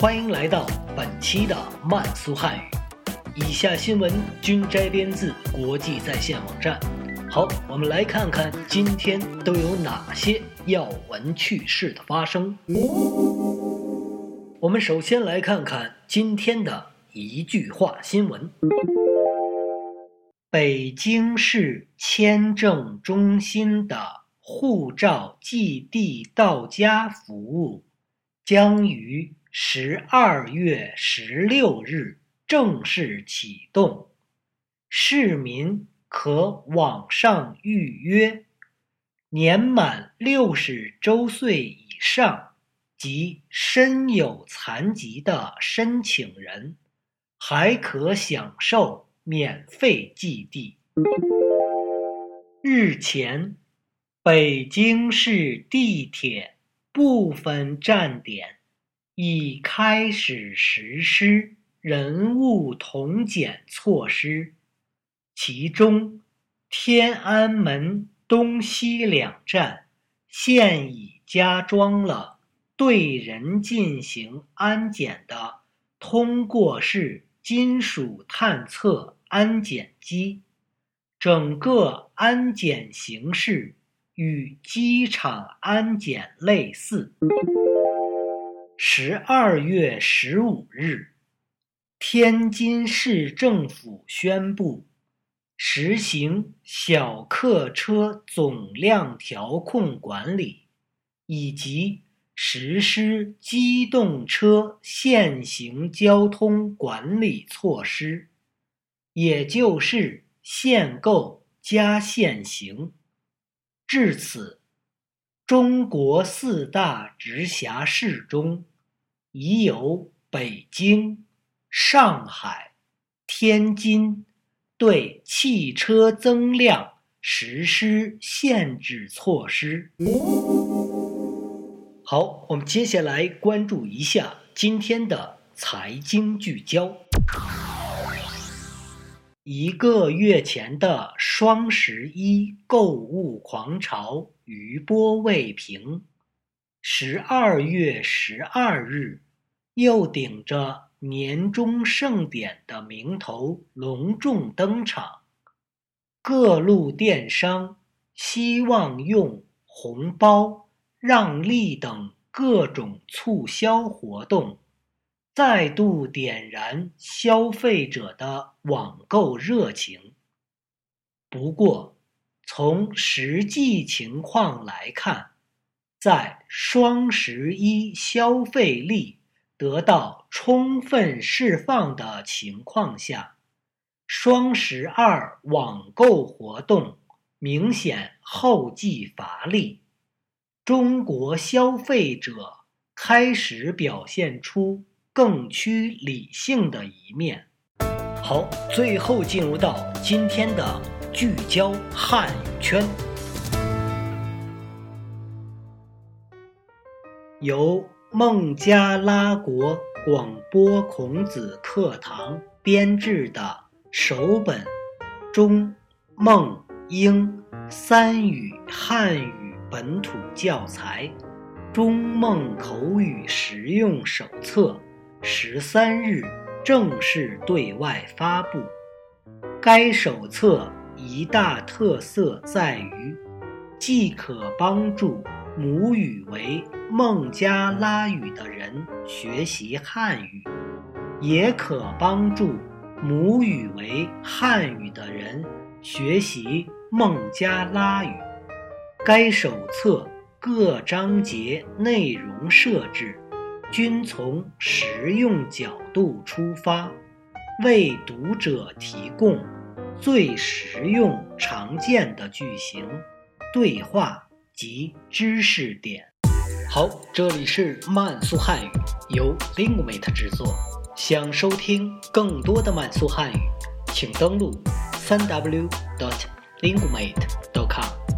欢迎来到本期的慢速汉语。以下新闻均摘编自国际在线网站。好，我们来看看今天都有哪些要闻趣事的发生。我们首先来看看今天的一句话新闻：北京市签证中心的。护照寄递到家服务将于十二月十六日正式启动，市民可网上预约。年满六十周岁以上及身有残疾的申请人，还可享受免费寄递。日前。北京市地铁部分站点已开始实施人物同检措施，其中天安门东西两站现已加装了对人进行安检的通过式金属探测安检机，整个安检形式。与机场安检类似。十二月十五日，天津市政府宣布实行小客车总量调控管理，以及实施机动车限行交通管理措施，也就是限购加限行。至此，中国四大直辖市中，已有北京、上海、天津对汽车增量实施限制措施。好，我们接下来关注一下今天的财经聚焦。一个月前的双十一购物狂潮余波未平，十二月十二日又顶着年终盛典的名头隆重登场。各路电商希望用红包、让利等各种促销活动。再度点燃消费者的网购热情。不过，从实际情况来看，在双十一消费力得到充分释放的情况下，双十二网购活动明显后继乏力，中国消费者开始表现出。更趋理性的一面。好，最后进入到今天的聚焦汉语圈，由孟加拉国广播孔子课堂编制的首本中孟英三语汉语本土教材《中孟口语实用手册》。十三日正式对外发布。该手册一大特色在于，既可帮助母语为孟加拉语的人学习汉语，也可帮助母语为汉语的人学习孟加拉语。该手册各章节内容设置。均从实用角度出发，为读者提供最实用、常见的句型、对话及知识点。好，这里是慢速汉语，由 l i n g u m a t e 制作。想收听更多的慢速汉语，请登录 www Lingimate.com